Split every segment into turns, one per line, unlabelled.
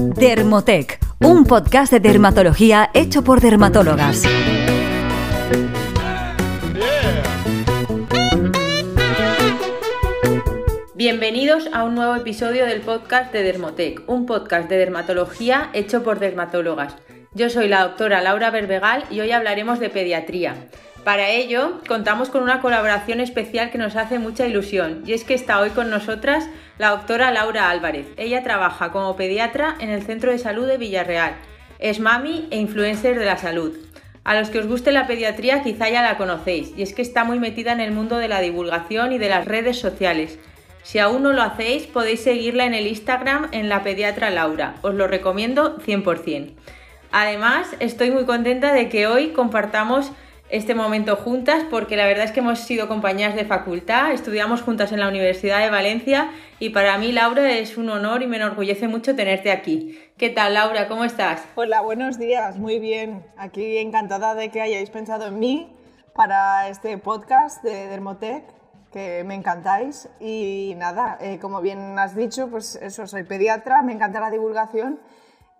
Dermotec, un podcast de dermatología hecho por dermatólogas.
Bienvenidos a un nuevo episodio del podcast de Dermotec, un podcast de dermatología hecho por dermatólogas. Yo soy la doctora Laura Berbegal y hoy hablaremos de pediatría. Para ello, contamos con una colaboración especial que nos hace mucha ilusión, y es que está hoy con nosotras la doctora Laura Álvarez. Ella trabaja como pediatra en el Centro de Salud de Villarreal. Es mami e influencer de la salud. A los que os guste la pediatría quizá ya la conocéis, y es que está muy metida en el mundo de la divulgación y de las redes sociales. Si aún no lo hacéis, podéis seguirla en el Instagram en la pediatra Laura. Os lo recomiendo 100%. Además, estoy muy contenta de que hoy compartamos este momento juntas porque la verdad es que hemos sido compañeras de facultad, estudiamos juntas en la Universidad de Valencia y para mí Laura es un honor y me enorgullece mucho tenerte aquí. ¿Qué tal Laura? ¿Cómo estás?
Hola, buenos días, muy bien. Aquí encantada de que hayáis pensado en mí para este podcast de Dermotec, que me encantáis. Y nada, eh, como bien has dicho, pues eso, soy pediatra, me encanta la divulgación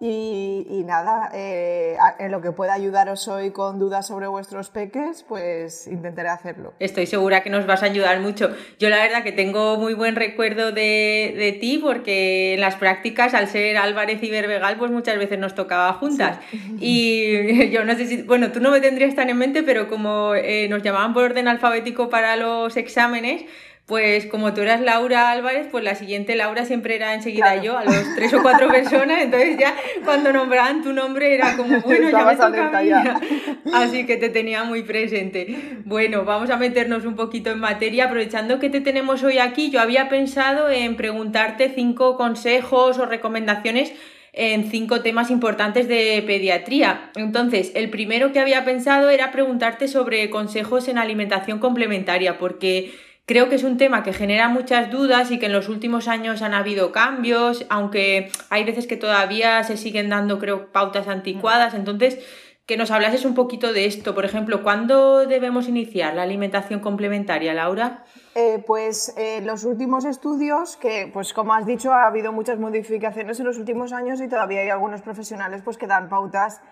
y, nada, eh, en lo que pueda ayudaros hoy con dudas sobre vuestros peques, pues intentaré hacerlo.
Estoy segura que nos vas a ayudar mucho. Yo la verdad que tengo muy buen recuerdo de, de ti porque en las prácticas, al ser Álvarez y Berbegal, pues muchas veces nos tocaba juntas. Y yo no sé si, bueno, tú no me tendrías tan en mente, pero como eh, nos llamaban por orden alfabético para los exámenes, pues como tú eras Laura Álvarez, pues la siguiente Laura siempre era enseguida yo, a los tres o cuatro personas, entonces ya cuando nombraban tu nombre era como, bueno, ya me toca ya. Así que te tenía muy presente. Bueno, vamos a meternos un poquito en materia, aprovechando que te tenemos hoy aquí, yo había pensado en preguntarte cinco consejos o recomendaciones en cinco temas importantes de pediatría. Entonces, el primero que había pensado era preguntarte sobre consejos en alimentación complementaria, porque Creo que es un tema que genera muchas dudas y que en los últimos años han habido cambios, aunque hay veces que todavía se siguen dando, creo, pautas anticuadas. Entonces, que nos hablases un poquito de esto. Por ejemplo, ¿cuándo debemos iniciar la alimentación complementaria, Laura?
Eh, pues eh, los últimos estudios, que pues como has dicho, ha habido muchas modificaciones en los últimos años y todavía hay algunos profesionales pues, que dan pautas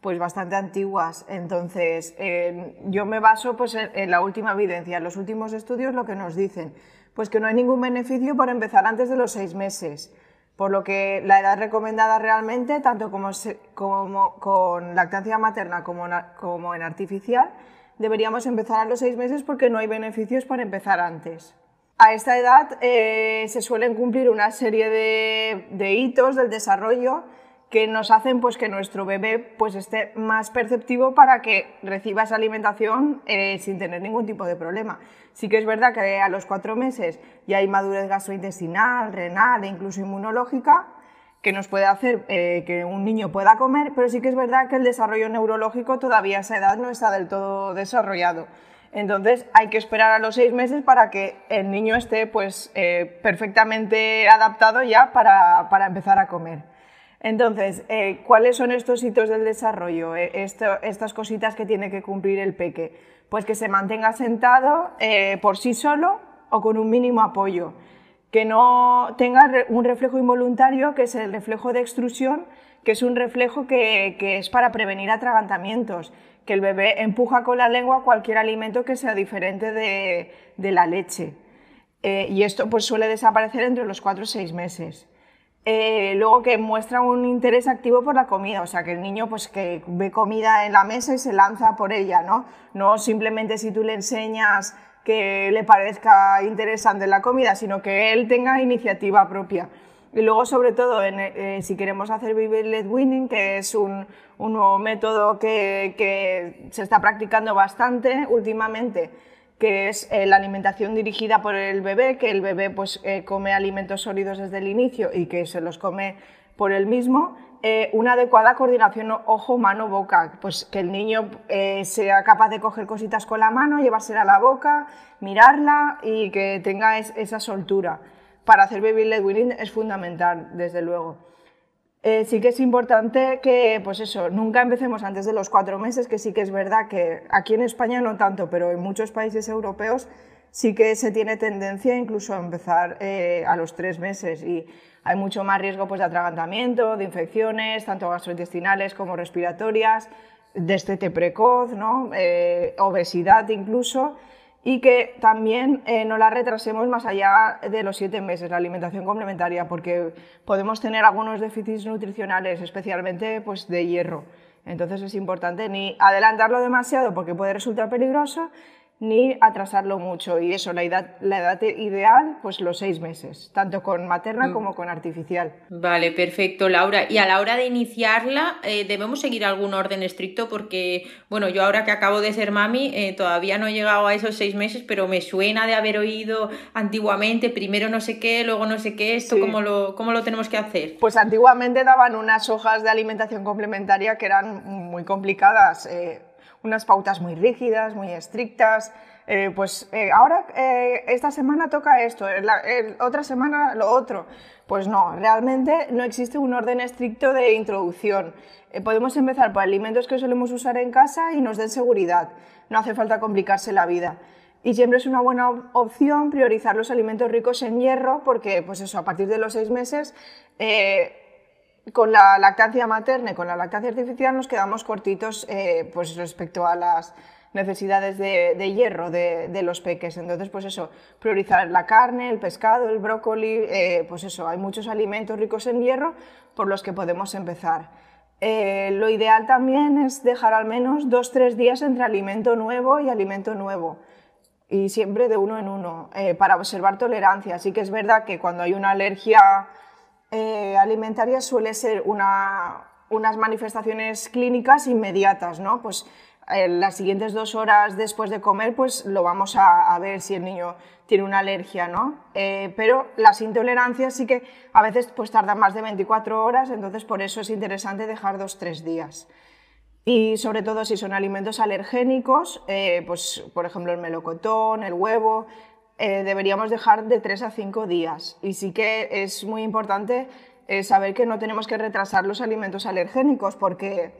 pues bastante antiguas. Entonces, yo me baso pues, en, la última evidencia, en los últimos estudios lo que nos dicen, pues que no hay ningún beneficio por empezar antes de los seis meses, por lo que la edad recomendada realmente, tanto como, con lactancia materna como, como en artificial, deberíamos empezar a los seis meses porque no hay beneficios para empezar antes. A esta edad eh, se suelen cumplir una serie de hitos del desarrollo que nos hacen pues, que nuestro bebé pues, esté más perceptivo para que reciba esa alimentación eh, sin tener ningún tipo de problema. Sí que es verdad que a los cuatro meses ya hay madurez gastrointestinal, renal e incluso inmunológica, que nos puede hacer eh, que un niño pueda comer, pero sí que es verdad que el desarrollo neurológico todavía a esa edad no está del todo desarrollado. Entonces hay que esperar a los seis meses para que el niño esté pues, eh, perfectamente adaptado ya para, para empezar a comer. Entonces, eh, ¿cuáles son estos hitos del desarrollo? Eh, estas cositas que tiene que cumplir el peque. Pues que se mantenga sentado eh, por sí solo o con un mínimo apoyo. Que no tenga un reflejo involuntario, que es el reflejo de extrusión, que es un reflejo que, es para prevenir atragantamientos. Que el bebé empuja con la lengua cualquier alimento que sea diferente de, la leche. y esto pues, suele desaparecer entre los 4 o 6 meses. Eh, luego que muestra un interés activo por la comida, o sea, que el niño pues que ve comida en la mesa y se lanza por ella, ¿no? No simplemente si tú le enseñas que le parezca interesante la comida, sino que él tenga iniciativa propia. Y luego, sobre todo, eh, si queremos hacer Led Winning, que es un, nuevo método que se está practicando bastante últimamente, que es eh, la alimentación dirigida por el bebé, que el bebé pues, eh, come alimentos sólidos desde el inicio y que se los come por él mismo, eh, una adecuada coordinación ojo, mano, boca, pues que el niño sea capaz de coger cositas con la mano, llevársela a la boca, mirarla y que tenga esa soltura. Para hacer baby led weaning es fundamental, desde luego. Eh, sí que es importante que, pues eso, nunca empecemos antes de los cuatro meses, que sí que es verdad que aquí en España no tanto, pero en muchos países europeos sí que se tiene tendencia incluso a empezar eh, a los tres meses y hay mucho más riesgo pues, de atragantamiento, de infecciones, tanto gastrointestinales como respiratorias, destete precoz, ¿no? Eh, obesidad incluso, y que también eh, no la retrasemos más allá de los siete meses, la alimentación complementaria, porque podemos tener algunos déficits nutricionales, especialmente pues, de hierro. Entonces es importante ni adelantarlo demasiado porque puede resultar peligroso, ni atrasarlo mucho. Y eso, la edad, la edad ideal, pues los seis meses, tanto con materna mm. como con artificial.
Vale, perfecto, Laura. Y a la hora de iniciarla, eh, ¿debemos seguir algún orden estricto? Porque, bueno, yo ahora que acabo de ser mami, eh, todavía no he llegado a esos seis meses, pero me suena de haber oído antiguamente, primero no sé qué, luego no sé qué, ¿esto cómo, lo, cómo lo tenemos que hacer?
Pues antiguamente daban unas hojas de alimentación complementaria que eran muy complicadas. Eh, unas pautas muy rígidas, muy estrictas. Eh, pues eh, ahora eh, esta semana toca esto, la, otra semana lo otro. Pues no, realmente no existe un orden estricto de introducción. podemos empezar por alimentos que solemos usar en casa y nos den seguridad. No hace falta complicarse la vida. Y siempre es una buena opción priorizar los alimentos ricos en hierro porque, pues eso, a partir de los seis meses con la lactancia materna y con la lactancia artificial nos quedamos cortitos eh, pues respecto a las necesidades de, hierro de, los peques. Entonces, pues eso, priorizar la carne, el pescado, el brócoli, eh, pues eso, hay muchos alimentos ricos en hierro por los que podemos empezar. Eh, lo ideal también es dejar al menos dos tres días entre alimento nuevo y alimento nuevo y siempre de uno en uno para observar tolerancia. Así que es verdad que cuando hay una alergia eh, alimentaria suele ser unas manifestaciones clínicas inmediatas, ¿no? Pues eh, las siguientes dos horas después de comer, pues lo vamos a, ver si el niño tiene una alergia, ¿no? Eh, pero las intolerancias sí que a veces pues tardan más de 24 horas, entonces por eso es interesante dejar dos, tres días. Y sobre todo si son alimentos alergénicos, pues por ejemplo el melocotón, el huevo, eh, deberíamos dejar de 3 a 5 días. Y sí que es muy importante eh, saber que no tenemos que retrasar los alimentos alergénicos, porque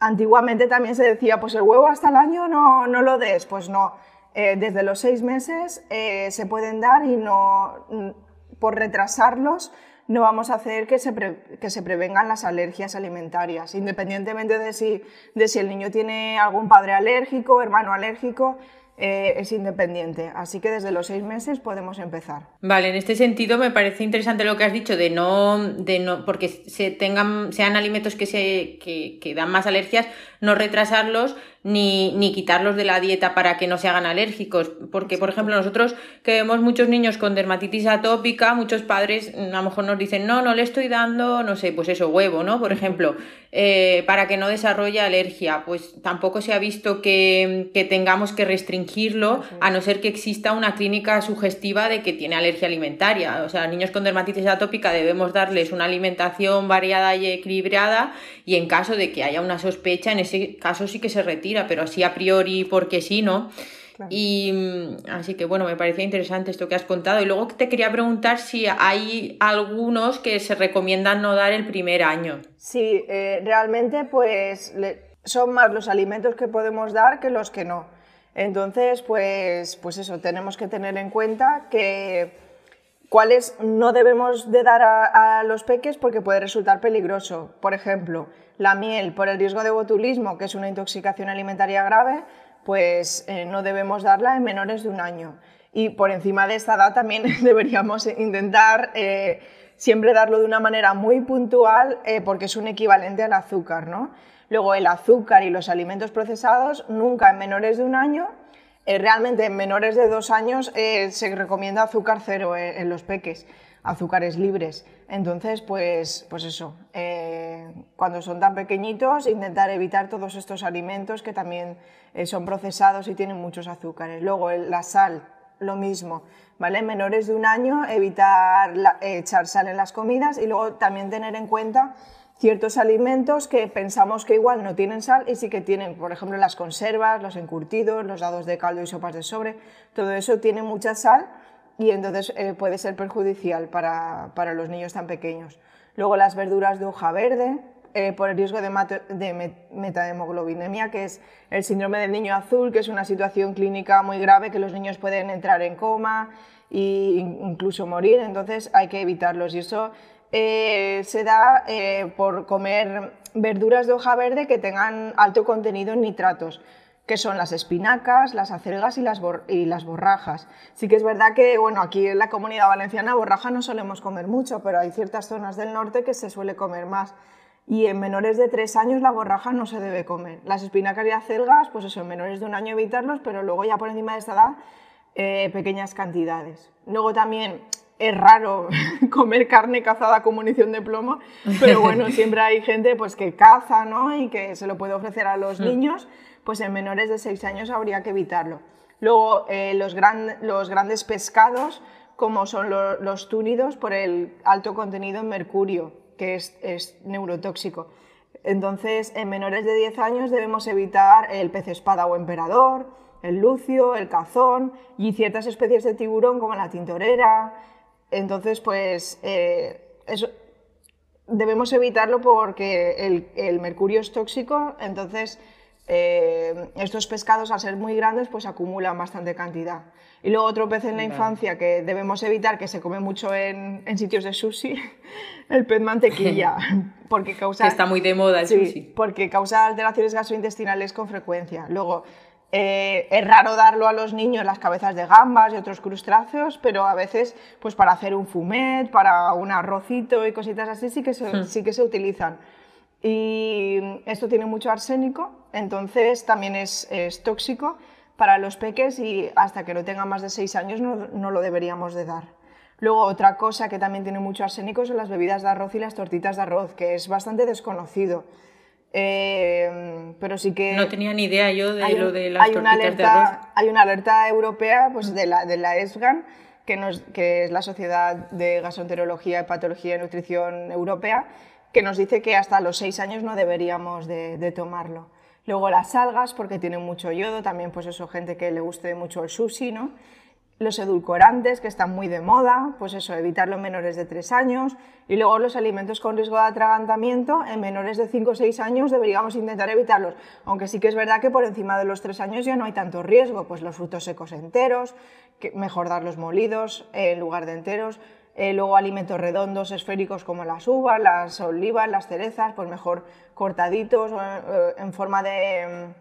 antiguamente también se decía, pues el huevo hasta el año no, no lo des. Pues no, eh, desde los 6 meses se pueden dar y no, mm, por retrasarlos no vamos a hacer que se, que se prevengan las alergias alimentarias, independientemente de si, de si el niño tiene algún padre alérgico, hermano alérgico. Eh, es independiente. Así que desde los seis meses podemos empezar.
Vale, en este sentido me parece interesante lo que has dicho de no, de no porque se tengan, sean alimentos que, se, que, que dan más alergias, no retrasarlos ni, ni quitarlos de la dieta para que no se hagan alérgicos. Porque, por ejemplo, nosotros que vemos muchos niños con dermatitis atópica, muchos padres mm, a lo mejor nos dicen, no, no le estoy dando, no sé, pues eso, huevo, ¿no? Por ejemplo, eh, para que no desarrolle alergia. Pues tampoco se ha visto que, que tengamos que restringirlo, a no ser que exista una clínica sugestiva de que tiene alergia alimentaria. O sea, niños con dermatitis atópica debemos darles una alimentación variada y equilibrada y en caso de que haya una sospecha, en ese caso sí que se retira pero así a priori porque sí, ¿no? Y mm, así que bueno, me parecía interesante esto que has contado. Y luego te quería preguntar si hay algunos que se recomiendan no dar el primer año.
Sí, eh, realmente pues son más los alimentos que podemos dar que los que no. Entonces, pues, pues eso, tenemos que tener en cuenta que cuáles no debemos de dar a, los peques porque puede resultar peligroso. Por ejemplo, la miel por el riesgo de botulismo, que es una intoxicación alimentaria grave, pues eh, no debemos darla en menores de un año. Y por encima de esta edad también deberíamos intentar eh, siempre darlo de una manera muy puntual eh, porque es un equivalente al azúcar. ¿no? Luego el azúcar y los alimentos procesados nunca en menores de un año realmente en menores de dos años se recomienda azúcar cero en los peques, azúcares libres. Entonces, pues, pues eso, cuando son tan pequeñitos, intentar evitar todos estos alimentos que también son procesados y tienen muchos azúcares. Luego, la sal, lo mismo. ¿Vale? En menores de un año, evitar echar sal en las comidas y luego también tener en cuenta ciertos alimentos que pensamos que igual no tienen sal y sí que tienen, por ejemplo, las conservas, los encurtidos, los dados de caldo y sopas de sobre, todo eso tiene mucha sal y entonces eh, puede ser perjudicial para, para, los niños tan pequeños. Luego las verduras de hoja verde, eh, por el riesgo de, de metahemoglobinemia, que es el síndrome del niño azul, que es una situación clínica muy grave que los niños pueden entrar en coma e incluso morir, entonces hay que evitarlos. Y eso eh, se da eh, por comer verduras de hoja verde que tengan alto contenido en nitratos que son las espinacas, las acelgas y las, y las borrajas. Sí que es verdad que, bueno, aquí en la comunidad valenciana borraja no solemos comer mucho, pero hay ciertas zonas del norte que se suele comer más. Y en menores de tres años la borraja no se debe comer. Las espinacas y acelgas, pues eso, en menores de un año evitarlos, pero luego ya por encima de esta edad, eh, pequeñas cantidades. Luego también es raro comer carne cazada con munición de plomo, pero bueno, siempre hay gente pues, que caza ¿no? y que se lo puede ofrecer a los niños pues en menores de 6 años habría que evitarlo. Luego, eh, los, los, grandes pescados, como son los túnidos, por el alto contenido en mercurio, que es, neurotóxico. Entonces, en menores de 10 años debemos evitar el pez espada o emperador, el lucio, el cazón y ciertas especies de tiburón como la tintorera. Entonces, pues, eh, eso, debemos evitarlo porque el, el mercurio es tóxico, entonces eh, estos pescados al ser muy grandes pues acumulan bastante cantidad. Y luego otro pez en la infancia que debemos evitar, que se come mucho en, sitios de sushi, el pez mantequilla, porque causa...
está muy de moda el sushi.
porque causa alteraciones gastrointestinales con frecuencia. Luego, eh, es raro darlo a los niños las cabezas de gambas y otros crustáceos, pero a veces pues para hacer un fumet, para un arrocito y cositas así sí que hmm. sí que se utilizan. Y esto tiene mucho arsénico, entonces también es, tóxico para los peques y hasta que no tengan más de 6 años no, lo deberíamos de dar. Luego otra cosa que también tiene mucho arsénico son las bebidas de arroz y las tortitas de arroz, que es bastante desconocido. Eh, pero sí que...
No tenía ni idea yo de lo de las tortitas
de
arroz.
Hay una alerta europea pues, de, la, de la ESGAN, que, que es la Sociedad de Gastroenterología, Hepatología y Nutrición Europea, que nos dice que hasta los 6 años no deberíamos de, tomarlo. Luego las algas, porque tienen mucho yodo, también pues eso, gente que le guste mucho el sushi, ¿no? Los edulcorantes, que están muy de moda, pues eso, evitarlo en menores de 3 años. Y luego los alimentos con riesgo de atragantamiento, en menores de 5 o 6 años deberíamos intentar evitarlos. Aunque sí que es verdad que por encima de los 3 años ya no hay tanto riesgo, pues los frutos secos enteros, que mejor darlos molidos en lugar de enteros, eh, luego alimentos redondos, esféricos como las uvas, las olivas, las cerezas, pues mejor cortaditos eh, en forma de,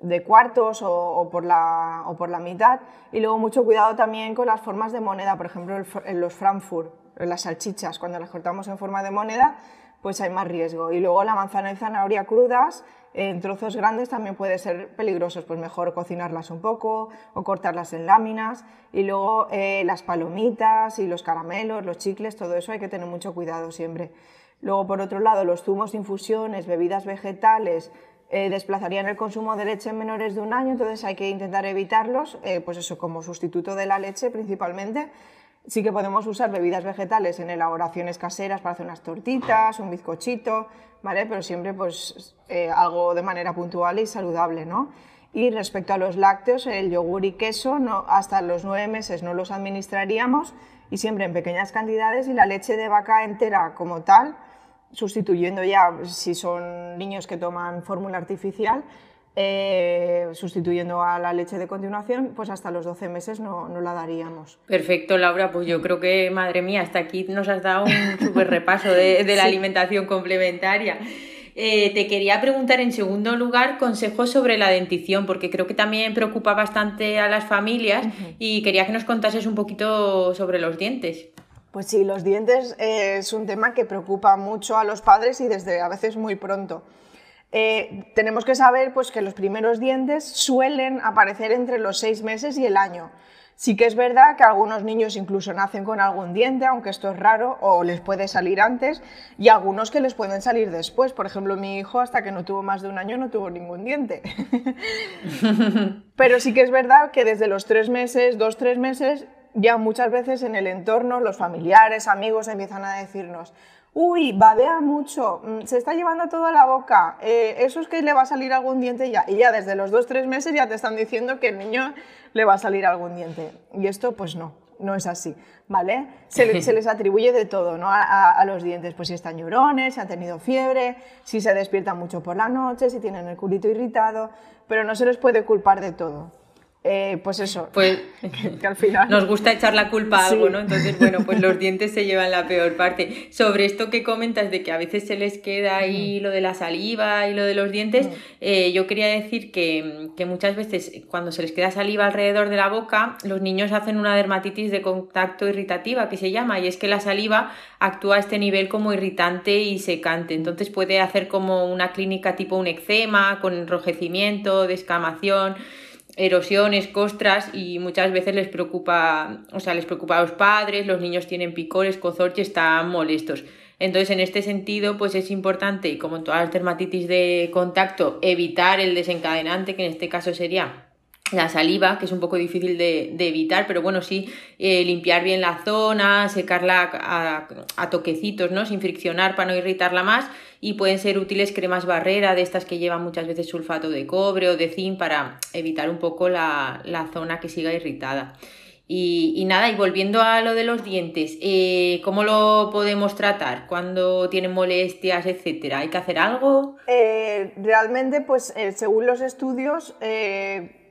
de cuartos o, por la, o, por la, mitad. Y luego mucho cuidado también con las formas de moneda, por ejemplo en los Frankfurt, en las salchichas, cuando las cortamos en forma de moneda, pues hay más riesgo. Y luego la manzana y zanahoria crudas, en trozos grandes también puede ser peligrosos, pues mejor cocinarlas un poco o cortarlas en láminas. Y luego eh, las palomitas y los caramelos, los chicles, todo eso hay que tener mucho cuidado siempre. Luego, por otro lado, los zumos, infusiones, bebidas vegetales eh, desplazarían el consumo de leche en menores de un año, entonces hay que intentar evitarlos, eh, pues eso como sustituto de la leche principalmente. Sí que podemos usar bebidas vegetales en elaboraciones caseras para hacer unas tortitas, un bizcochito, ¿vale? Pero siempre pues eh, algo de manera puntual y saludable, ¿no? Y respecto a los lácteos, el yogur y queso, hasta los nueve meses no los administraríamos y siempre en pequeñas cantidades y la leche de vaca entera como tal, sustituyendo ya, si son niños que toman fórmula artificial, eh, sustituyendo a la leche de continuación, pues hasta los 12 meses no, no, la daríamos.
Perfecto, Laura, pues yo creo que, madre mía, hasta aquí nos has dado un súper repaso de, de la alimentación complementaria. Eh, te quería preguntar en segundo lugar consejos sobre la dentición, porque creo que también preocupa bastante a las familias y quería que nos contases un poquito sobre los dientes.
Pues sí, los dientes eh, es un tema que preocupa mucho a los padres y desde a veces muy pronto. Eh, tenemos que saber pues, que los primeros dientes suelen aparecer entre los seis meses y el año. Sí que es verdad que algunos niños incluso nacen con algún diente, aunque esto es raro, o les puede salir antes, y algunos que les pueden salir después. Por ejemplo, mi hijo hasta que no tuvo más de un año no tuvo ningún diente. Pero sí que es verdad que desde los tres meses, dos, tres meses, ya muchas veces en el entorno, los familiares, amigos empiezan a decirnos, uy, babea mucho, mm, se está llevando toda la boca, eh, eso es que le va a salir algún diente ya. Y ya desde los dos, tres meses ya te están diciendo que el niño le va a salir algún diente. Y esto, pues no. no es así, ¿vale? Se, les atribuye de todo, ¿no? A, a, los dientes, pues si están llorones, si han tenido fiebre, si se despiertan mucho por la noche, si tienen el culito irritado, pero no se les puede culpar de todo. Eh, pues eso,
pues que, al final... Nos gusta echar la culpa a algo, ¿no? Entonces, bueno, pues los dientes se llevan la peor parte. Sobre esto que comentas de que a veces se les queda ahí lo de la saliva y lo de los dientes, eh, yo quería decir que, que, muchas veces cuando se les queda saliva alrededor de la boca, los niños hacen una dermatitis de contacto irritativa que se llama, y es que la saliva actúa a este nivel como irritante y secante. Entonces puede hacer como una clínica tipo un eczema, con enrojecimiento, descamación erosiones, costras y muchas veces les preocupa, o sea, les preocupa a los padres, los niños tienen picores, cozorches, están molestos. Entonces, en este sentido, pues es importante, como en todas las dermatitis de contacto, evitar el desencadenante, que en este caso sería la saliva, que es un poco difícil de, evitar, pero bueno, sí, eh, limpiar bien la zona, secarla a, a, toquecitos, ¿no? Sin friccionar para no irritarla más y pueden ser útiles cremas barrera de estas que llevan muchas veces sulfato de cobre o de zinc para evitar un poco la, zona que siga irritada. Y, nada, y volviendo a lo de los dientes, eh, ¿cómo lo podemos tratar cuando tienen molestias, etcétera? ¿Hay que hacer algo?
Eh, realmente, pues según los estudios,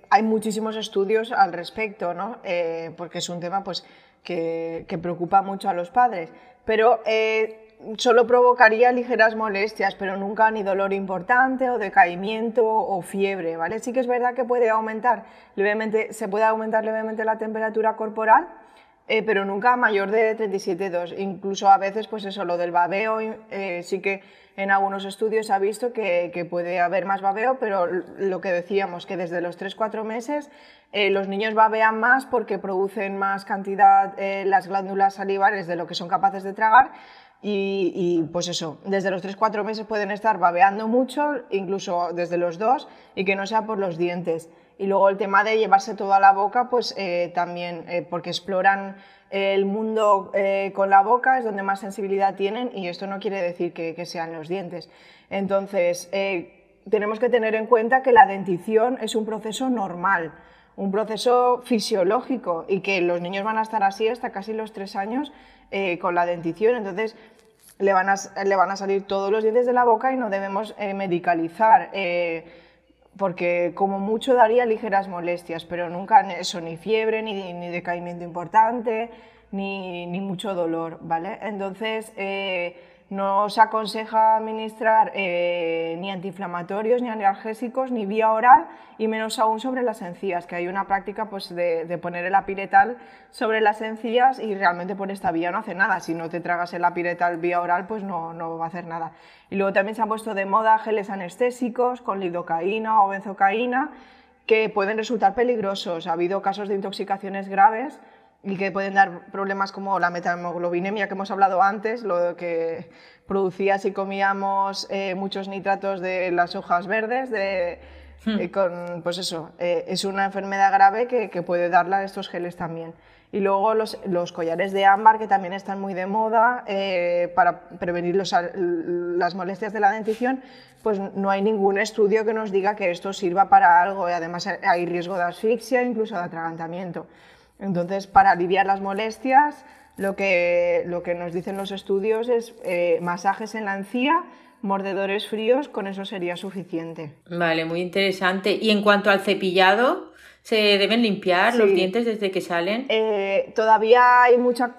hay muchísimos estudios al respecto, ¿no? Eh, porque es un tema pues, que, preocupa mucho a los padres. Pero eh, solo provocaría ligeras molestias, pero nunca ni dolor importante o decaimiento o fiebre, ¿vale? Sí que es verdad que puede aumentar levemente, se puede aumentar levemente la temperatura corporal, eh, pero nunca mayor de 37,2. Incluso a veces, pues eso, lo del babeo, sí que en algunos estudios ha visto que, puede haber más babeo, pero lo que decíamos, que desde los 3-4 meses eh, los niños babean más porque producen más cantidad eh, las glándulas salivares de lo que son capaces de tragar. Y, pues eso, desde los 3-4 meses pueden estar babeando mucho, incluso desde los 2, y que no sea por los dientes. Y luego el tema de llevarse toda la boca, pues eh, también, porque exploran el mundo eh, con la boca es donde más sensibilidad tienen y esto no quiere decir que, sean los dientes. Entonces, eh, tenemos que tener en cuenta que la dentición es un proceso normal, un proceso fisiológico y que los niños van a estar así hasta casi los tres años eh, con la dentición. Entonces, le van, a, le van, a, salir todos los dientes de la boca y no debemos medicalizar porque como mucho daría ligeras molestias, pero nunca eso, ni fiebre, ni, ni decaimiento importante, ni, ni, mucho dolor, ¿vale? Entonces, eh, no se aconseja administrar eh, ni antiinflamatorios, ni analgésicos, ni vía oral, y menos aún sobre las encías, que hay una práctica pues, de, poner el apiretal sobre las encías y realmente por esta vía no hace nada. Si no te tragas el apiretal vía oral, pues no, no va a hacer nada. Y luego también se han puesto de moda geles anestésicos con lidocaína o benzocaína, que pueden resultar peligrosos. Ha habido casos de intoxicaciones graves y que pueden dar problemas como la metamoglobinemia que hemos hablado antes, lo que producía si comíamos eh, muchos nitratos de las hojas verdes, de, hmm. eh, con, pues eso, eh, es una enfermedad grave que, que, puede darla a estos geles también. Y luego los, los, collares de ámbar, que también están muy de moda para prevenir los, las molestias de la dentición, pues no hay ningún estudio que nos diga que esto sirva para algo y además hay riesgo de asfixia, incluso de atragantamiento. Entonces, para aliviar las molestias, lo que, lo que nos dicen los estudios es eh, masajes en la encía, mordedores fríos, con eso sería suficiente.
Vale, muy interesante. Y en cuanto al cepillado, ¿se deben limpiar los dientes desde que salen?
Eh, todavía hay mucha,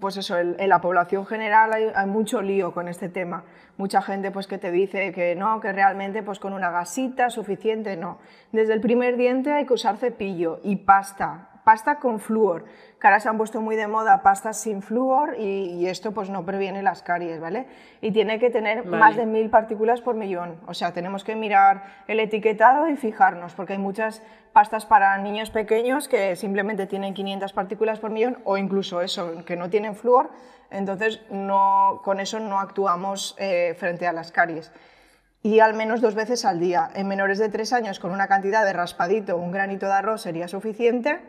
pues eso, en, la población general hay, hay, mucho lío con este tema. Mucha gente pues que te dice que no, que realmente pues con una gasita suficiente, no. Desde el primer diente hay que usar cepillo y pasta, pasta con flúor, que ahora se han puesto muy de moda pastas sin flúor y, esto pues no previene las caries, ¿vale? Y tiene que tener más de mil partículas por millón, o sea, tenemos que mirar el etiquetado y fijarnos, porque hay muchas pastas para niños pequeños que simplemente tienen 500 partículas por millón o incluso eso, que no tienen flúor, entonces no, con eso no actuamos eh, frente a las caries. Y al menos dos veces al día. En menores de tres años, con una cantidad de raspadito, un granito de arroz sería suficiente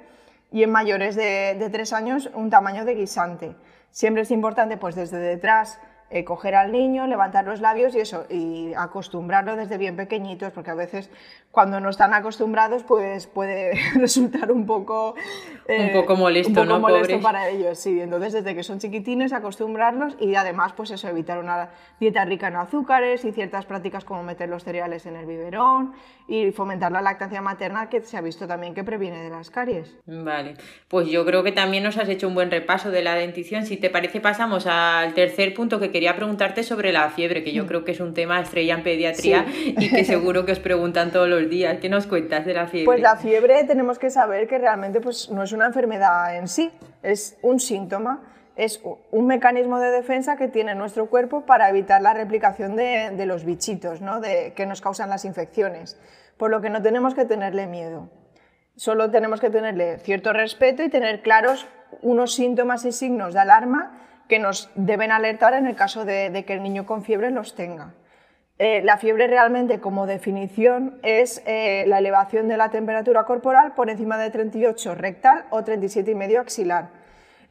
y en mayores de, tres años un tamaño de guisante. Siempre es importante, pues desde detrás, eh, coger al niño, levantar los labios y eso, y acostumbrarlo desde bien pequeñitos, porque a veces cuando no están acostumbrados, pues puede resultar un poco...
un poco molesto,
un poco
¿no?
molesto para ellos, sí. Entonces, desde que son chiquitines, acostumbrarlos y además, pues eso, evitar una dieta rica en azúcares y ciertas prácticas como meter los cereales en el biberón y fomentar la lactancia materna, que se ha visto también que previene de las caries.
Vale, pues yo creo que también nos has hecho un buen repaso de la dentición. Si te parece, pasamos al tercer punto que quería preguntarte sobre la fiebre, que yo mm. creo que es un tema estrella en pediatría y que seguro que os preguntan todos los días. ¿Qué nos cuentas de la fiebre?
Pues la fiebre tenemos que saber que realmente pues, no es una enfermedad en sí, es un síntoma es un mecanismo de defensa que tiene nuestro cuerpo para evitar la replicación de, los bichitos ¿no? de, que nos causan las infecciones, por lo que no tenemos que tenerle miedo. Solo tenemos que tenerle cierto respeto y tener claros unos síntomas y signos de alarma que nos deben alertar en el caso de, que el niño con fiebre los tenga. Eh, la fiebre realmente como definición es eh, la elevación de la temperatura corporal por encima de 38 rectal o 37,5 axilar.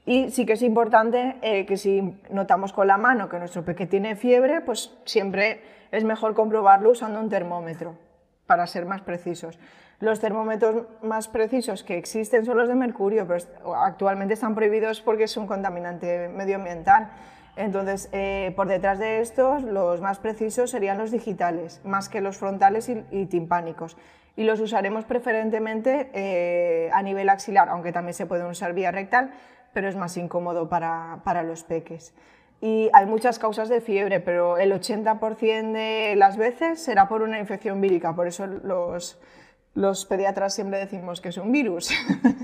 Y sí que es importante eh, que si notamos con la mano que nuestro peque tiene fiebre, pues siempre es mejor comprobarlo usando un termómetro, para ser más precisos. Los termómetros más precisos que existen son los de mercurio, pero actualmente están prohibidos porque es un contaminante medioambiental. Entonces, eh, por detrás de estos, los más precisos serían los digitales, más que los frontales y, timpánicos. Y los usaremos preferentemente eh, a nivel axilar, aunque también se pueden usar vía rectal, pero es más incómodo para, para los peques. Y hay muchas causas de fiebre, pero el 80% de las veces será por una infección vírica, por eso los, los pediatras siempre decimos que es un virus.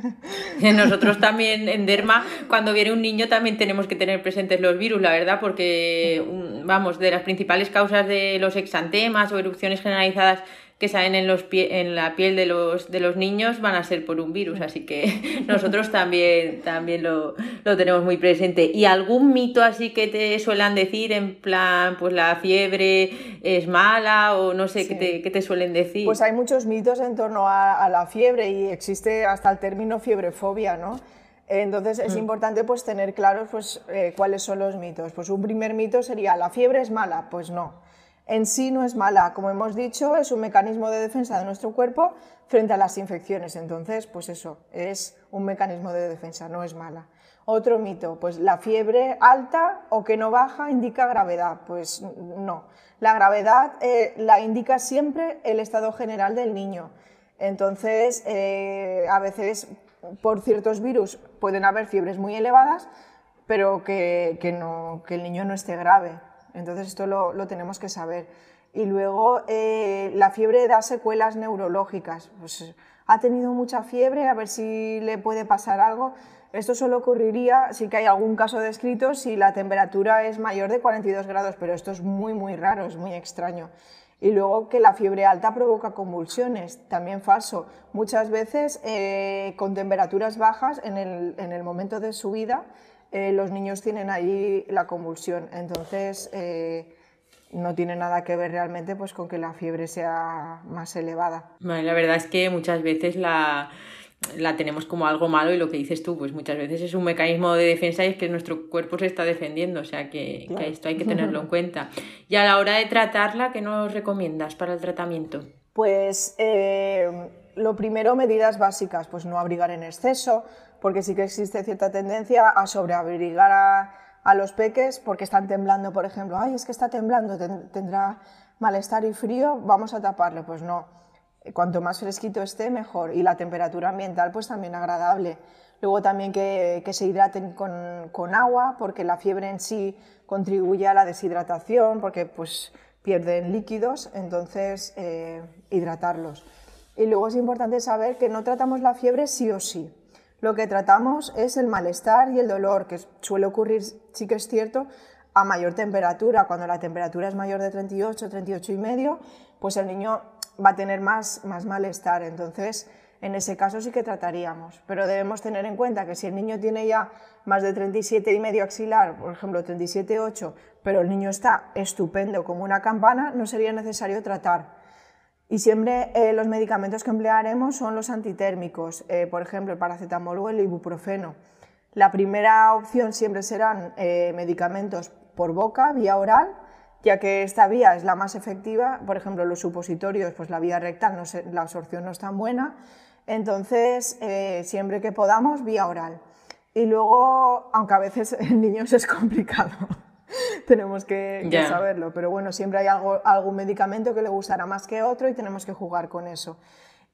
Nosotros también en Derma, cuando viene un niño, también tenemos que tener presentes los virus, la verdad, porque, vamos, de las principales causas de los exantemas o erupciones generalizadas que salen en, los en la piel de los, de los niños van a ser por un virus, así que nosotros también, también lo, lo, tenemos muy presente. ¿Y algún mito así que te suelen decir en plan, pues la fiebre es mala o no sé, ¿qué, te, ¿qué, te, suelen decir?
Pues hay muchos mitos en torno a, a la fiebre y existe hasta el término fiebrefobia, ¿no? Entonces es mm. importante pues tener claros pues, eh, cuáles son los mitos. Pues un primer mito sería, ¿la fiebre es mala? Pues no en sí no es mala. Como hemos dicho, es un mecanismo de defensa de nuestro cuerpo frente a las infecciones. Entonces, pues eso, es un mecanismo de defensa, no es mala. Otro mito, pues la fiebre alta o que no baja indica gravedad. Pues no. La gravedad eh, la indica siempre el estado general del niño. Entonces, eh, a veces por ciertos virus pueden haber fiebres muy elevadas, pero que, el niño no esté grave. Entonces esto lo, tenemos que saber. Y luego eh, la fiebre da secuelas neurológicas. Pues, ha tenido mucha fiebre, a ver si le puede pasar algo. Esto solo ocurriría si que hay algún caso descrito si la temperatura es mayor de 42 grados, pero esto es muy, muy raro, es muy extraño. Y luego que la fiebre alta provoca convulsiones, también falso. Muchas veces eh, con temperaturas bajas en el, en el momento de su vida eh, los niños tienen ahí la convulsión. Entonces, eh, no tiene nada que ver realmente pues, con que la fiebre sea más elevada.
la verdad es que muchas veces la, la tenemos como algo malo y lo que dices tú, pues muchas veces es un mecanismo de defensa y es que nuestro cuerpo se está defendiendo, o sea que, esto hay que tenerlo en cuenta. Y a la hora de tratarla, ¿qué nos recomiendas para el tratamiento?
Pues eh, lo primero, medidas básicas, pues no abrigar en exceso, porque sí que existe cierta tendencia a sobreabrigar a, a los peques porque están temblando, por ejemplo, ay, es que está temblando, tendrá malestar y frío, vamos a taparle. Pues no, cuanto más fresquito esté, mejor. Y la temperatura ambiental, pues también agradable. Luego también que, que se hidraten con, con, agua, porque la fiebre en sí contribuye a la deshidratación, porque pues pierden líquidos, entonces eh, hidratarlos. Y luego es importante saber que no tratamos la fiebre sí o sí. Lo que tratamos es el malestar y el dolor, que suele ocurrir, sí que es cierto, a mayor temperatura. Cuando la temperatura es mayor de 38, 38 y medio, pues el niño va a tener más, más malestar. Entonces, en ese caso sí que trataríamos. Pero debemos tener en cuenta que si el niño tiene ya más de 37 y medio axilar, por ejemplo 37,8, pero el niño está estupendo como una campana, no sería necesario tratar. Y siempre eh, los medicamentos que emplearemos son los antitérmicos, eh, por ejemplo el paracetamol o el ibuprofeno. La primera opción siempre serán eh, medicamentos por boca, vía oral, ya que esta vía es la más efectiva. Por ejemplo, los supositorios, pues la vía rectal, no la absorción no es tan buena. Entonces, siempre que podamos, vía oral. Y luego, aunque a veces en niños es complicado, tenemos que, saberlo, pero bueno, siempre hay algo, algún medicamento que le gustará más que otro y tenemos que jugar con eso.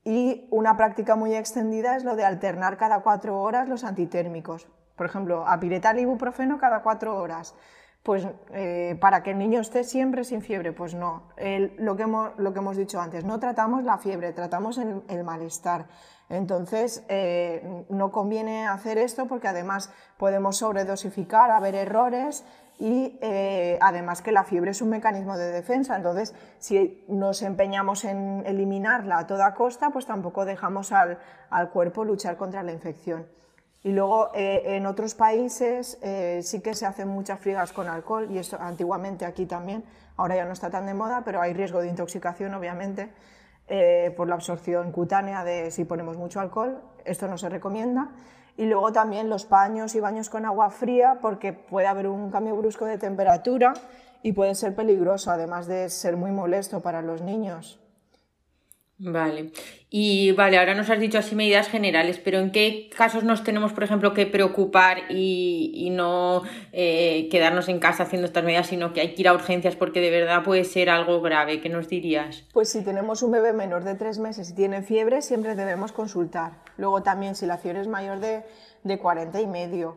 Y una práctica muy extendida es lo de alternar cada cuatro horas los antitérmicos. Por ejemplo, apiretal y ibuprofeno cada cuatro horas. Pues eh, para que el niño esté siempre sin fiebre, pues no. lo, que hemos, lo que hemos dicho antes, no tratamos la fiebre, tratamos el, malestar. Entonces, eh, no conviene hacer esto porque además podemos sobredosificar, haber errores y eh, además que la fiebre es un mecanismo de defensa, entonces si nos empeñamos en eliminarla a toda costa, pues tampoco dejamos al, al cuerpo luchar contra la infección. Y luego eh, en otros países eh, sí que se hacen muchas friegas con alcohol, y eso antiguamente aquí también, ahora ya no está tan de moda, pero hay riesgo de intoxicación obviamente por la absorción cutánea de si ponemos mucho alcohol, esto no se recomienda. Y luego también los paños y baños con agua fría porque puede haber un cambio brusco de temperatura y puede ser peligroso, además de ser muy molesto para los niños.
Vale. Y vale, ahora nos has dicho así medidas generales, pero ¿en qué casos nos tenemos, por ejemplo, que preocupar y, no eh, quedarnos en casa haciendo estas medidas, sino que hay que ir a urgencias porque de verdad puede ser algo grave? ¿Qué nos dirías?
Pues si tenemos un bebé menor de tres meses y tiene fiebre, siempre debemos consultar. Luego también si la fiebre es mayor de, de 40 y medio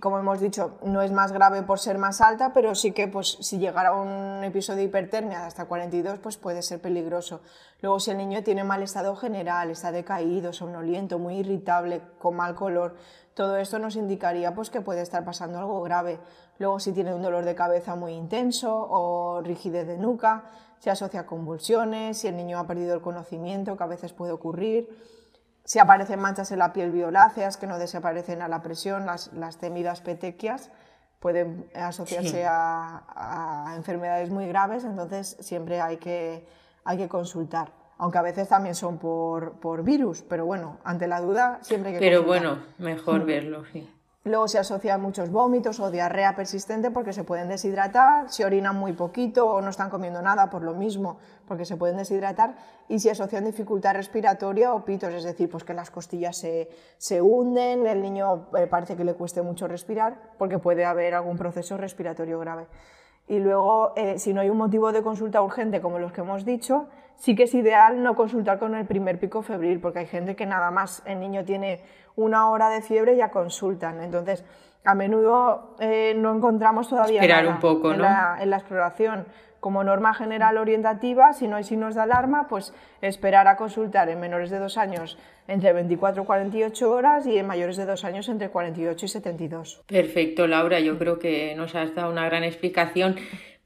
como hemos dicho, no es más grave por ser más alta, pero sí que pues, si llegara un episodio de hipertermia de hasta 42, pues puede ser peligroso. Luego, si el niño tiene mal estado general, está decaído, somnoliento, muy irritable, con mal color, todo esto nos indicaría pues, que puede estar pasando algo grave. Luego, si tiene un dolor de cabeza muy intenso o rigidez de nuca, se asocia a convulsiones, si el niño ha perdido el conocimiento, que a veces puede ocurrir si aparecen manchas en la piel violáceas que no desaparecen a la presión, las, temidas petequias pueden asociarse a, enfermedades muy graves, entonces siempre hay que, hay que consultar. Aunque a veces también son por, por virus, pero bueno, ante la duda siempre hay que
Pero bueno, mejor verlo, sí.
Luego se asocian muchos vómitos o diarrea persistente porque se pueden deshidratar, si orinan muy poquito o no están comiendo nada por lo mismo, porque se pueden deshidratar, y se asocian dificultad respiratoria o pitos, es decir, pues que las costillas se, se hunden, el niño eh, parece que le cueste mucho respirar porque puede haber algún proceso respiratorio grave. Y luego, eh, si no hay un motivo de consulta urgente como los que hemos dicho, sí que es ideal no consultar con el primer pico febril, porque hay gente que nada más el niño tiene una hora de fiebre ya consultan. Entonces, a menudo eh, no encontramos todavía
Esperar un poco,
en, la, en la exploración. Como norma general orientativa, si no hay signos de alarma, pues esperar a consultar en menores de dos años entre 24 y 48 horas y en mayores de dos años entre 48 y 72.
Perfecto, Laura, yo creo que nos has dado una gran explicación.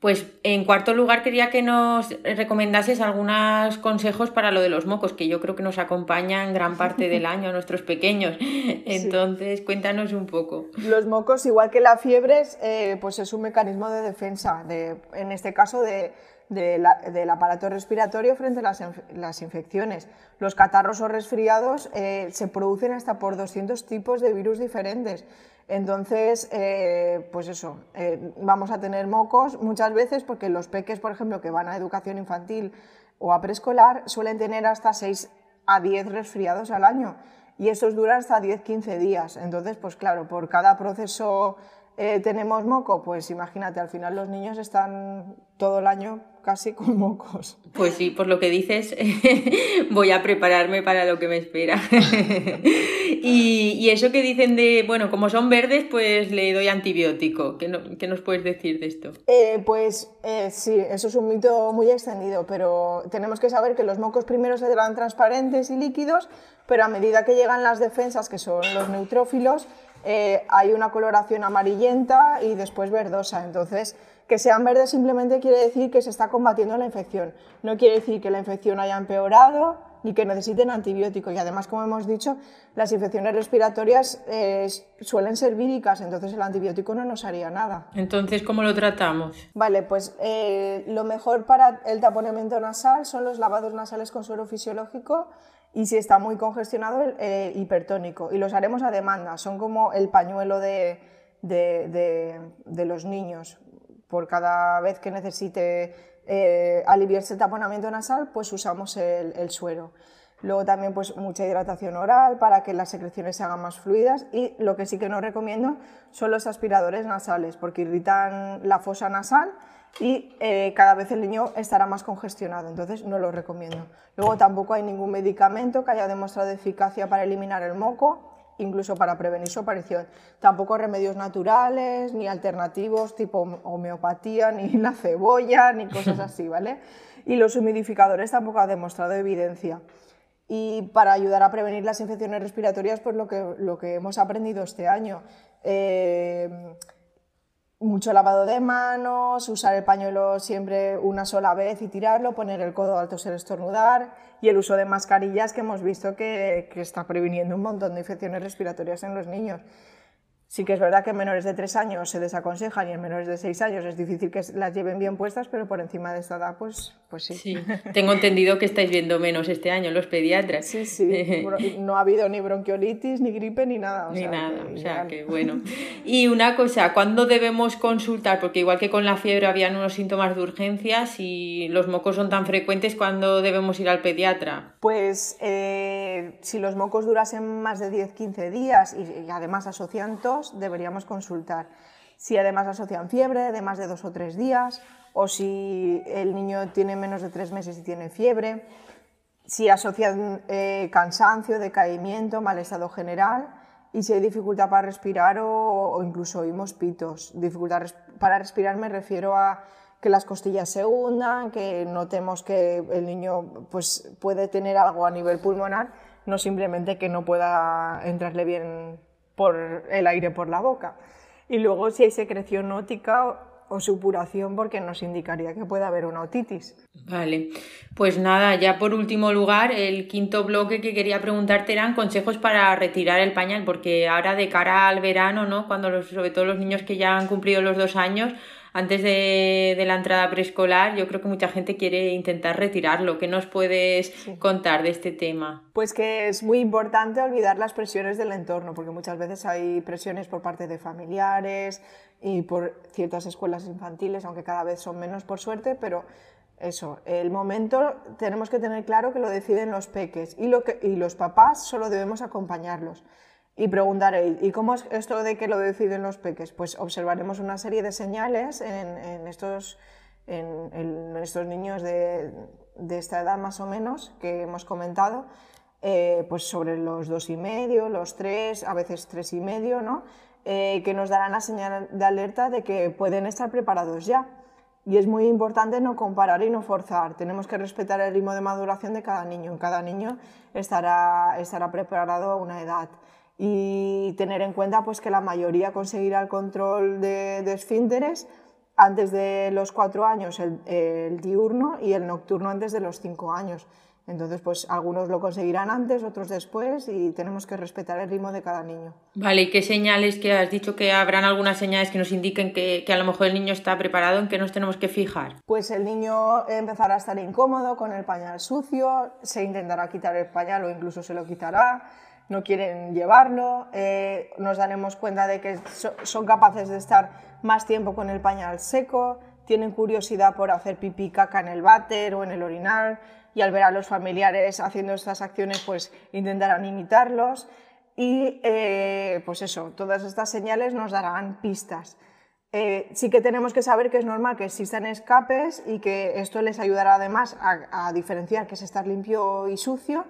Pues en cuarto lugar quería que nos recomendases algunos consejos para lo de los mocos, que yo creo que nos acompañan gran parte del año a nuestros pequeños. Entonces, cuéntanos un poco.
Los mocos, igual que la fiebre, eh, pues es un mecanismo de defensa, de, en este caso de, del aparato respiratorio frente a las, infecciones. Los catarros o resfriados eh, se producen hasta por 200 tipos de virus diferentes. Entonces, eh, pues eso, eh, vamos a tener mocos muchas veces porque los peques, por ejemplo, que van a educación infantil o a preescolar, suelen tener hasta 6 a 10 resfriados al año y estos duran hasta 10-15 días. Entonces, pues claro, por cada proceso eh, tenemos moco, pues imagínate, al final los niños están todo el año casi con mocos.
Pues sí, por lo que dices, voy a prepararme para lo que me espera. y, eso que dicen de, bueno, como son verdes, pues le doy antibiótico. ¿Qué, nos puedes decir de esto?
Eh, pues eh, sí, eso es un mito muy extendido, pero tenemos que saber que los mocos primero se dan transparentes y líquidos, pero a medida que llegan las defensas, que son los neutrófilos, eh, hay una coloración amarillenta y después verdosa. Entonces, que sean verdes simplemente quiere decir que se está combatiendo la infección. No quiere decir que la infección haya empeorado ni que necesiten antibiótico. Y además, como hemos dicho, las infecciones respiratorias eh, suelen ser víricas, entonces el antibiótico no nos haría nada.
Entonces, ¿cómo lo tratamos?
Vale, pues eh, lo mejor para el taponamiento nasal son los lavados nasales con suero fisiológico y si está muy congestionado, el eh, hipertónico. Y los haremos a demanda, son como el pañuelo de, de, de los niños por cada vez que necesite eh, aliviarse el taponamiento nasal, pues usamos el, suero. Luego también pues mucha hidratación oral para que las secreciones se hagan más fluidas y lo que sí que no recomiendo son los aspiradores nasales porque irritan la fosa nasal y eh, cada vez el niño estará más congestionado, entonces no lo recomiendo. Luego tampoco hay ningún medicamento que haya demostrado eficacia para eliminar el moco, incluso para prevenir su aparición. Tampoco remedios naturales, ni alternativos tipo homeopatía, ni la cebolla, ni cosas así, ¿vale? Y los humidificadores tampoco han demostrado evidencia. Y para ayudar a prevenir las infecciones respiratorias, pues lo que, lo que hemos aprendido este año. Eh, mucho lavado de manos, usar el pañuelo siempre una sola vez y tirarlo, poner el codo alto sin estornudar y el uso de mascarillas que hemos visto que, que está previniendo un montón de infecciones respiratorias en los niños. Sí que es verdad que en menores de 3 años se desaconsejan y en menores de 6 años es difícil que las lleven bien puestas, pero por encima de esta edad, pues, pues sí.
Sí, tengo entendido que estáis viendo menos este año los pediatras.
Sí, sí, no ha habido ni bronquiolitis, ni gripe, ni nada.
ni nada, o sea, que bueno. Y una cosa, ¿cuándo debemos consultar? Porque igual que con la fiebre habían unos síntomas de urgencias y los mocos son tan frecuentes, ¿cuándo debemos ir al pediatra?
Pues eh, si los mocos durasen más de 10-15 días y, y además asocian tos, deberíamos consultar. Si además asocian fiebre de más de dos o tres días, o si el niño tiene menos de tres meses y tiene fiebre, si asocian eh, cansancio, decaimiento, mal estado general, y si hay dificultad para respirar o, incluso oímos pitos. Dificultad para respirar me refiero a que las costillas se hundan, que notemos que el niño pues, puede tener algo a nivel pulmonar, no simplemente que no pueda entrarle bien por el aire por la boca. Y luego si hay secreción ótica o supuración porque nos indicaría que puede haber una otitis.
Vale, pues nada, ya por último lugar, el quinto bloque que quería preguntarte eran consejos para retirar el pañal, porque ahora de cara al verano, ¿no? Cuando los, sobre todo los niños que ya han cumplido los dos años, antes de, la entrada preescolar, yo creo que mucha gente quiere intentar retirarlo. ¿Qué nos puedes contar de este tema?
Pues que es muy importante olvidar las presiones del entorno, porque muchas veces hay presiones por parte de familiares y por ciertas escuelas infantiles, aunque cada vez son menos por suerte, pero eso, el momento tenemos que tener claro que lo deciden los peques y, lo que, y los papás solo debemos acompañarlos y preguntaré, ¿y cómo es esto de que lo deciden los peques? Pues observaremos una serie de señales en, estos, en, estos niños de, de, esta edad más o menos que hemos comentado, eh, pues sobre los dos y medio, los tres, a veces tres y medio, ¿no? Eh, que nos darán la señal de alerta de que pueden estar preparados ya. Y es muy importante no comparar y no forzar. Tenemos que respetar el ritmo de maduración de cada niño. Cada niño estará, estará preparado a una edad y tener en cuenta pues, que la mayoría conseguirá el control de, de esfínteres antes de los cuatro años, el, diurno, y el nocturno antes de los cinco años. Entonces, pues algunos lo conseguirán antes, otros después, y tenemos que respetar el ritmo de cada niño.
Vale, ¿y qué señales que has dicho que habrán algunas señales que nos indiquen que, que, a lo mejor el niño está preparado, en qué nos tenemos que fijar?
Pues el niño empezará a estar incómodo con el pañal sucio, se intentará quitar el pañal o incluso se lo quitará no quieren llevarlo, eh, nos daremos cuenta de que son capaces de estar más tiempo con el pañal seco, tienen curiosidad por hacer pipí caca en el váter o en el orinal y al ver a los familiares haciendo estas acciones pues intentarán imitarlos y eh, pues eso, todas estas señales nos darán pistas. Eh, sí que tenemos que saber que es normal que existan escapes y que esto les ayudará además a, a diferenciar qué es estar limpio y sucio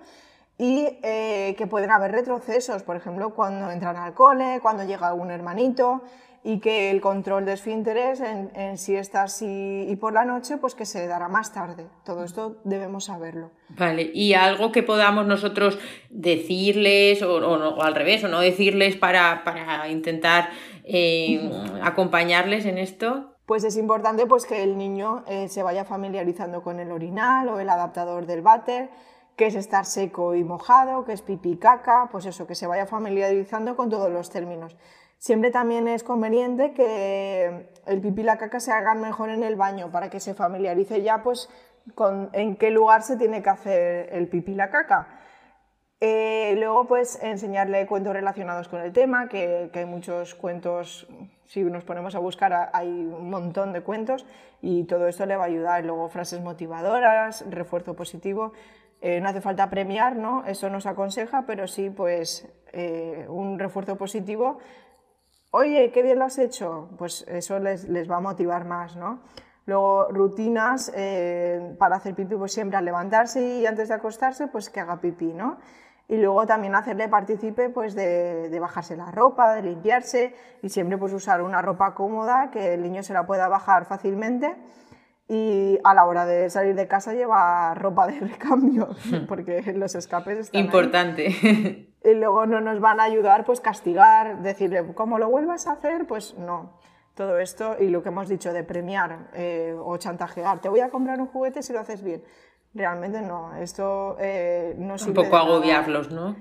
y eh, que pueden haber retrocesos, por ejemplo, cuando entran al cole, cuando llega un hermanito y que el control de esfínteres en, en siestas y, y, por la noche, pues que se dará más tarde. Todo esto debemos saberlo.
Vale, y algo que podamos nosotros decirles o, o, al revés, o no decirles para, para intentar eh, acompañarles en esto.
Pues es importante pues, que el niño eh, se vaya familiarizando con el orinal o el adaptador del váter, qué es estar seco y mojado, qué es pipí caca, pues eso, que se vaya familiarizando con todos los términos. Siempre también es conveniente que el pipí y la caca se hagan mejor en el baño para que se familiarice ya pues con en qué lugar se tiene que hacer el pipí y la caca. Eh, luego, pues enseñarle cuentos relacionados con el tema, que, que, hay muchos cuentos, si nos ponemos a buscar, hay un montón de cuentos y todo esto le va a ayudar. Luego, frases motivadoras, refuerzo positivo. Eh, no hace falta premiar, ¿no? Eso nos aconseja, pero sí, pues eh, un refuerzo positivo. Oye, qué bien lo has hecho. Pues eso les, les va a motivar más, ¿no? Luego, rutinas para hacer pipí, pues siempre al levantarse y antes de acostarse, pues que haga pipí, ¿no? y luego también hacerle partícipe pues de, bajarse la ropa, de limpiarse y siempre pues usar una ropa cómoda que el niño se la pueda bajar fácilmente y a la hora de salir de casa lleva ropa de recambio porque los escapes están
importante.
Y luego no nos van a ayudar pues castigar decirle como lo vuelvas a hacer pues no. Todo esto y lo que hemos dicho de premiar eh, o chantajear te voy a comprar un juguete si lo haces bien Realmente no, esto eh, no
Un poco agobiarlos, ¿no?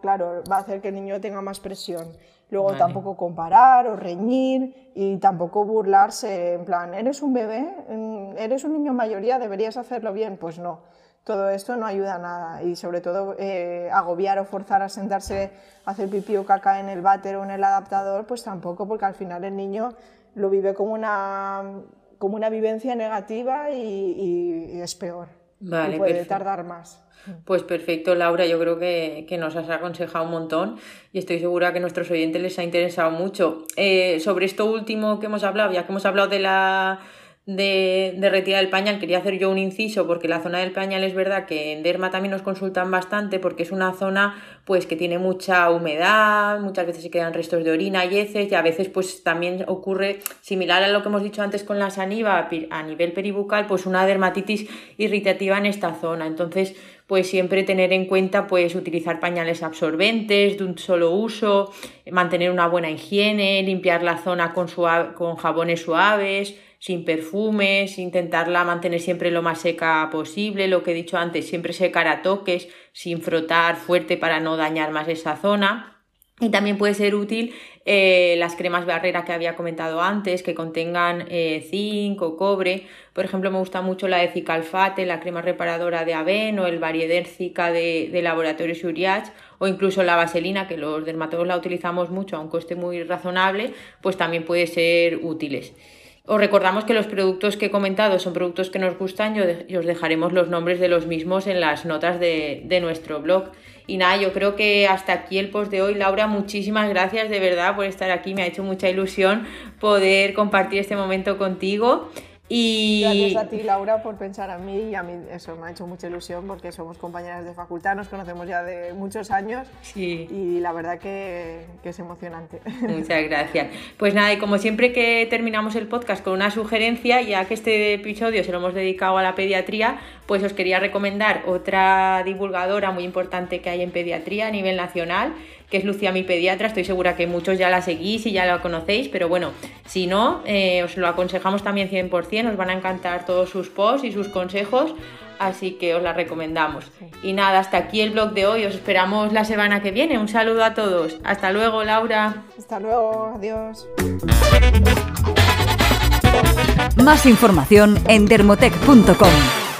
claro, va a hacer que el niño tenga más presión. Luego tampoco comparar o reñir y tampoco burlarse, en plan, eres un bebé, mm, eres un niño mayoría, deberías hacerlo bien. Pues no, todo esto no ayuda a nada y sobre todo eh, agobiar o forzar a sentarse a hacer pipí o caca en el váter o en el adaptador, pues tampoco, porque al final el niño lo vive como una como una vivencia negativa y, es peor. Vale, puede tardar más.
Pues perfecto, Laura, yo creo que, nos has aconsejado un montón y estoy segura que a nuestros oyentes les ha interesado mucho. Eh, sobre esto último que hemos hablado, ya que hemos hablado de la de, de, retirar el pañal, quería hacer yo un inciso porque la zona del pañal es verdad que en Derma también nos consultan bastante porque es una zona pues que tiene mucha humedad, muchas veces se quedan restos de orina y heces y a veces pues también ocurre similar a lo que hemos dicho antes con la saniva a nivel peribucal pues una dermatitis irritativa en esta zona. Entonces pues siempre tener en cuenta pues utilizar pañales absorbentes de un solo uso, mantener una buena higiene, limpiar la zona con, con jabones suaves, sin perfumes, intentarla mantener siempre lo más seca posible, lo que he dicho antes, siempre secar a toques, sin frotar fuerte para no dañar más esa zona. Y también puede ser útil eh, las cremas barrera que había comentado antes, que contengan eh, zinc o cobre. Por ejemplo, me gusta mucho la de Cicalfate, la crema reparadora de Aven o el Variedércica de, de Laboratorio Uriach o incluso la vaselina, que los dermatólogos la utilizamos mucho a un coste muy razonable, pues también puede ser útiles. Os recordamos que los productos que he comentado son productos que nos gustan y os dejaremos los nombres de los mismos en las notas de, de, nuestro blog. Y nada, yo creo que hasta aquí el post de hoy. Laura, muchísimas gracias de verdad por estar aquí. Me ha hecho mucha ilusión poder compartir este momento contigo. Y...
Gracias a ti, Laura, por pensar a mí y a mí eso me ha hecho mucha ilusión porque somos compañeras de facultad, nos conocemos ya de muchos años sí. y la verdad que, que, es emocionante.
Muchas gracias. Pues nada, y como siempre que terminamos el podcast con una sugerencia, ya que este episodio se lo hemos dedicado a la pediatría, pues os quería recomendar otra divulgadora muy importante que hay en pediatría a nivel nacional, que es Lucía mi pediatra. Estoy segura que muchos ya la seguís y ya la conocéis, pero bueno, si no, eh, os lo aconsejamos también 100%, os van a encantar todos sus posts y sus consejos, así que os la recomendamos. Y nada, hasta aquí el blog de hoy, os esperamos la semana que viene. Un saludo a todos. Hasta luego, Laura.
Hasta luego, adiós.
Más información en dermotech.com.